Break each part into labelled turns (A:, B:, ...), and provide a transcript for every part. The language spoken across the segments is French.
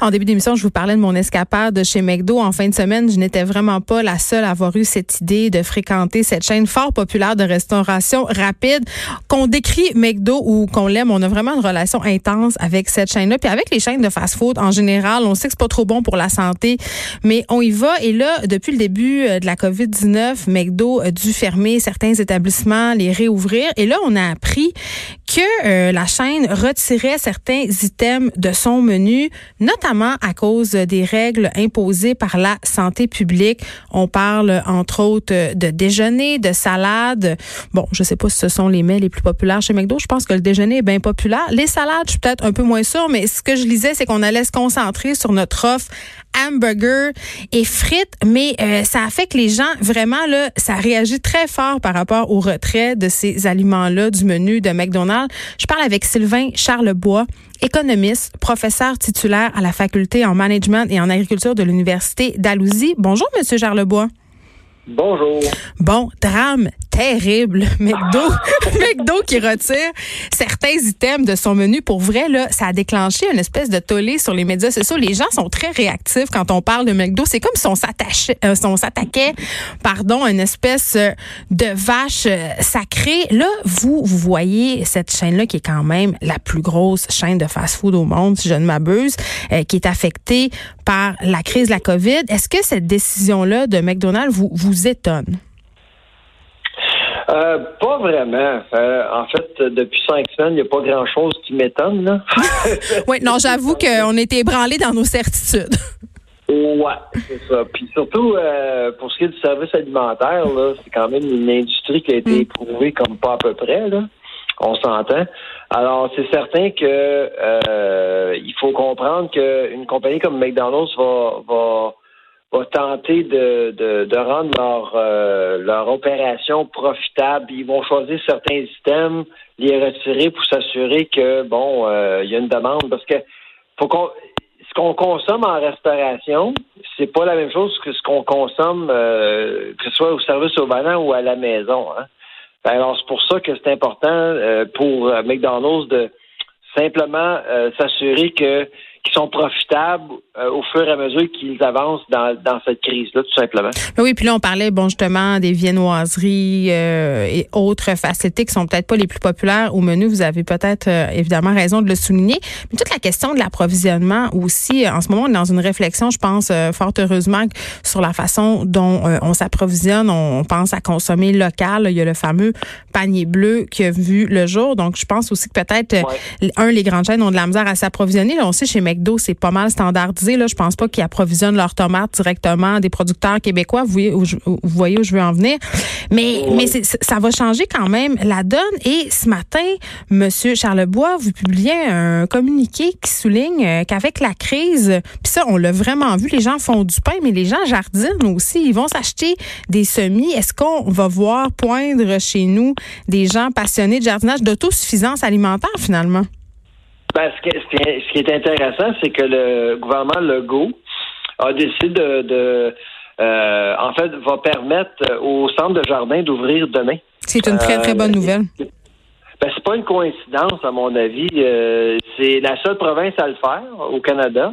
A: En début d'émission, je vous parlais de mon escapade chez McDo en fin de semaine. Je n'étais vraiment pas la seule à avoir eu cette idée de fréquenter cette chaîne fort populaire de restauration rapide. Qu'on décrit McDo ou qu'on l'aime, on a vraiment une relation intense avec cette chaîne-là. Puis avec les chaînes de fast-food en général, on sait que c'est pas trop bon pour la santé, mais on y va. Et là, depuis le début euh, de la COVID-19, McDo a dû fermer certains établissements, les réouvrir. Et là, on a appris que euh, la chaîne retirait certains items de son menu, notamment à cause des règles imposées par la santé publique. On parle entre autres de déjeuner, de salade. Bon, je sais pas si ce sont les mets les plus populaires chez McDo. Je pense que le déjeuner est bien populaire. Les salades, je suis peut-être un peu moins sûre, mais ce que je lisais, c'est qu'on allait se concentrer sur notre offre hamburger et frites, mais euh, ça a fait que les gens, vraiment, là, ça réagit très fort par rapport au retrait de ces aliments-là du menu de McDonald's. Je parle avec Sylvain Charlebois, économiste, professeur titulaire à la faculté en management et en agriculture de l'Université d'Alousie. Bonjour, Monsieur Charlebois.
B: Bonjour.
A: Bon, drame terrible. McDo, McDo qui retire certains items de son menu. Pour vrai, là, ça a déclenché une espèce de tollé sur les médias sociaux. Les gens sont très réactifs quand on parle de McDo. C'est comme si on s'attachait, euh, on s'attaquait, pardon, à une espèce euh, de vache euh, sacrée. Là, vous, vous voyez cette chaîne-là qui est quand même la plus grosse chaîne de fast-food au monde, si je ne m'abuse, qui est affectée par la crise de la COVID. Est-ce que cette décision-là de McDonald's vous, vous étonne?
B: Euh, pas vraiment. Euh, en fait, depuis cinq semaines, il n'y a pas grand-chose qui m'étonne. Là.
A: oui, non, j'avoue qu'on était ébranlés dans nos certitudes.
B: Ouais, c'est ça. Puis surtout, euh, pour ce qui est du service alimentaire, là, c'est quand même une industrie qui a été mm. éprouvée comme pas à peu près. Là. On s'entend. Alors, c'est certain que il faut comprendre qu'une compagnie comme McDonald's va, va va tenter de, de, de rendre leur, euh, leur opération profitable. Ils vont choisir certains systèmes, les retirer pour s'assurer que, bon, euh, il y a une demande. Parce que faut qu'on ce qu'on consomme en restauration, c'est pas la même chose que ce qu'on consomme, euh, que ce soit au service au volant ou à la maison. Hein. Ben, alors, c'est pour ça que c'est important pour McDonald's de simplement s'assurer que qui sont profitables euh, au fur et à mesure qu'ils avancent dans, dans cette crise-là, tout simplement.
A: Oui, puis là, on parlait, bon, justement, des viennoiseries euh, et autres facilités qui sont peut-être pas les plus populaires au menu. Vous avez peut-être, euh, évidemment, raison de le souligner. Mais toute la question de l'approvisionnement aussi, en ce moment, on est dans une réflexion, je pense, fort heureusement, sur la façon dont on s'approvisionne. On, pense à consommer local. Il y a le fameux panier bleu qui a vu le jour. Donc, je pense aussi que peut-être, un, les grandes chaînes ont de la misère à s'approvisionner. on sait chez McDo, c'est pas mal standardisé. Là. Je pense pas qu'ils approvisionnent leurs tomates directement des producteurs québécois. Vous voyez où je, vous voyez où je veux en venir. Mais, mais ça va changer quand même la donne. Et ce matin, Monsieur Charlebois, vous publiez un communiqué qui souligne euh, qu'avec la crise, puis ça, on l'a vraiment vu, les gens font du pain, mais les gens jardinent aussi. Ils vont s'acheter des semis. Est-ce qu'on va voir poindre chez nous des gens passionnés de jardinage, d'autosuffisance alimentaire finalement?
B: Ben, ce, qui, est intéressant, c'est que le gouvernement Legault a décidé de, euh, en fait, va permettre au centre de jardin d'ouvrir demain.
A: C'est une très, très bonne euh, nouvelle.
B: Ben, c'est pas une coïncidence, à mon avis. Euh, c'est la seule province à le faire au Canada.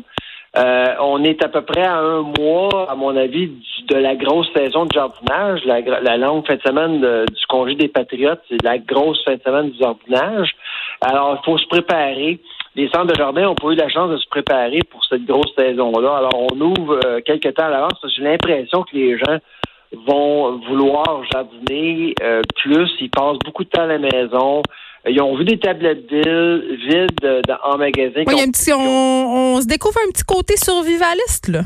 B: on est à peu près à un mois, à mon avis, de la grosse saison de jardinage. La, longue fin de semaine du congé des Patriotes, c'est la grosse fin de semaine du jardinage. Alors, il faut se préparer les centres de jardin ont pas eu la chance de se préparer pour cette grosse saison-là. Alors, on ouvre euh, quelques temps à l'avance. J'ai l'impression que les gens vont vouloir jardiner euh, plus. Ils passent beaucoup de temps à la maison. Ils ont vu des tablettes vides en magasin.
A: Oui, un petit, on, se découvre un petit côté survivaliste, là.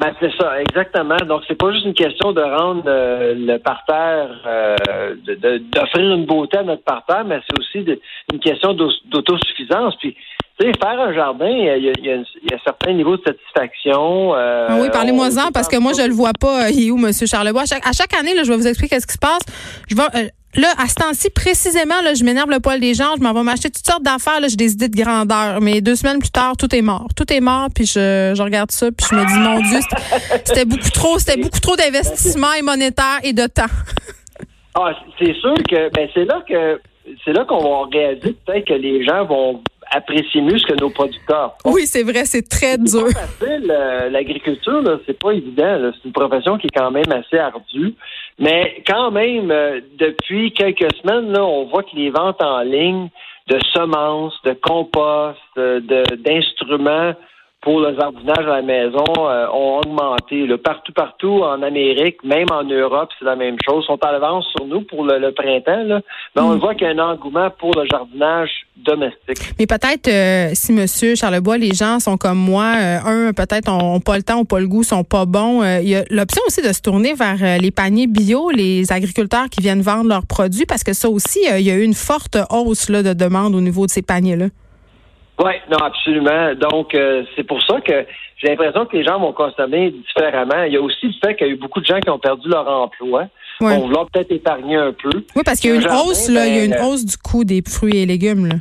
B: Ben, c'est ça, exactement. Donc, c'est pas juste une question de rendre euh, le parterre, d'offrir une beauté à notre parterre, mais c'est aussi une question d'autosuffisance. Puis, faire un jardin, il y, a, un certain niveau de satisfaction.
A: Euh, ah oui, parlez-moi-en, parce que moi, je le vois pas. Euh, il est où, M. Charlebois? À chaque, année, là, je vais vous expliquer ce qui se passe. Je vais, euh, là, à ce temps-ci, précisément, là, je m'énerve le poil des gens. Je m'en vais m'acheter toutes sortes d'affaires. J'ai des idées de grandeur. Mais deux semaines plus tard, tout est mort. Tout est mort. Puis je, je regarde ça. Puis je me dis, mon Dieu, c'était beaucoup trop. C'était beaucoup trop d'investissement et monétaire et de temps.
B: ah, c'est sûr que ben, c'est là que c'est là qu'on va réaliser peut-être que les gens vont apprécier mieux ce que nos producteurs
A: font. Oui, c'est vrai, c'est très dur.
B: C'est facile. Euh, l'agriculture, c'est pas évident. C'est une profession qui est quand même assez ardue. Mais quand même, euh, depuis quelques semaines, là, on voit que les ventes en ligne de semences, de compost, d'instruments pour le jardinage à la maison euh, ont augmenté. Partout, partout en Amérique, même en Europe, c'est la même chose. Ils sont en avance sur nous pour le, printemps, là. mais on mm. voit qu'il y a un engouement pour le jardinage domestique.
A: Mais peut-être, euh, si Monsieur Charlebois, les gens sont comme moi, euh, un, peut-être ont pas le temps, ont pas le goût, sont pas bons. Il y a l'option aussi de se tourner vers les paniers bio, les agriculteurs qui viennent vendre leurs produits, parce que ça aussi, il y a eu une forte hausse là, de demande au niveau de ces paniers-là.
B: Oui, non, absolument. Donc, euh, c'est pour ça que j'ai l'impression que les gens vont consommer différemment. Il y a aussi le fait qu'il y a eu beaucoup de gens qui ont perdu leur emploi. Ouais. Vont vouloir peut-être épargner un peu.
A: Oui, parce qu'il y a une hausse, là, il y a une ben, hausse du coût des fruits et légumes. Là.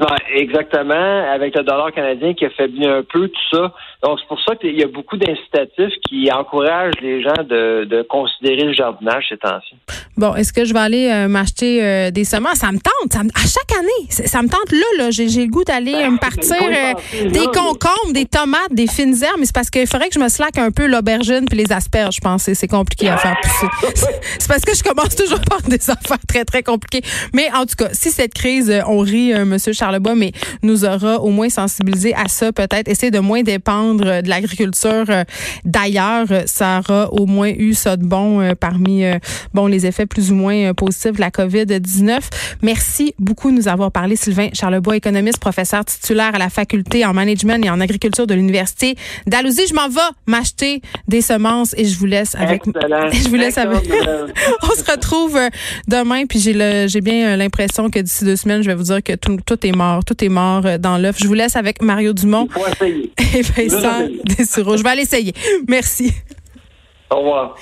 B: Ouais, exactement, avec le dollar canadien qui a faibli un peu, tout ça. Donc, c'est pour ça qu'il y a beaucoup d'incitatifs qui encouragent les gens de, de considérer le jardinage ces temps-ci.
A: Bon, est-ce que je vais aller euh, m'acheter euh, des semences? Ça me tente. à chaque année, ça me tente là. là J'ai le goût d'aller ben, me partir euh, des concombres, des tomates, des fines herbes, mais c'est parce qu'il faudrait que je me slaque un peu l'aubergine puis les asperges, je pense. C'est compliqué à faire pousser. c'est parce que je commence toujours par des affaires très, très compliquées. Mais en tout cas, si cette crise, on rit, Monsieur Charles Charlebois, mais nous aura au moins sensibilisé à ça, peut-être essayer de moins dépendre de l'agriculture euh, d'ailleurs. Ça aura au moins eu ça de bon euh, parmi euh, bon les effets plus ou moins positifs de la COVID-19. Merci beaucoup de nous avoir parlé, Sylvain Charlebois, économiste, professeur titulaire à la faculté en management et en agriculture de l'Université d'Alousie. Je m'en vais m'acheter des semences et je vous laisse avec. Je vous laisse avec. On se retrouve demain, puis j'ai j'ai bien l'impression que d'ici deux semaines, je vais vous dire que tout, tout est mort. Tout est mort euh, dans l'œuf. Je vous laisse avec Mario Dumont.
B: Il faut essayer.
A: Et Vincent Je vais aller essayer. Merci.
B: Au revoir.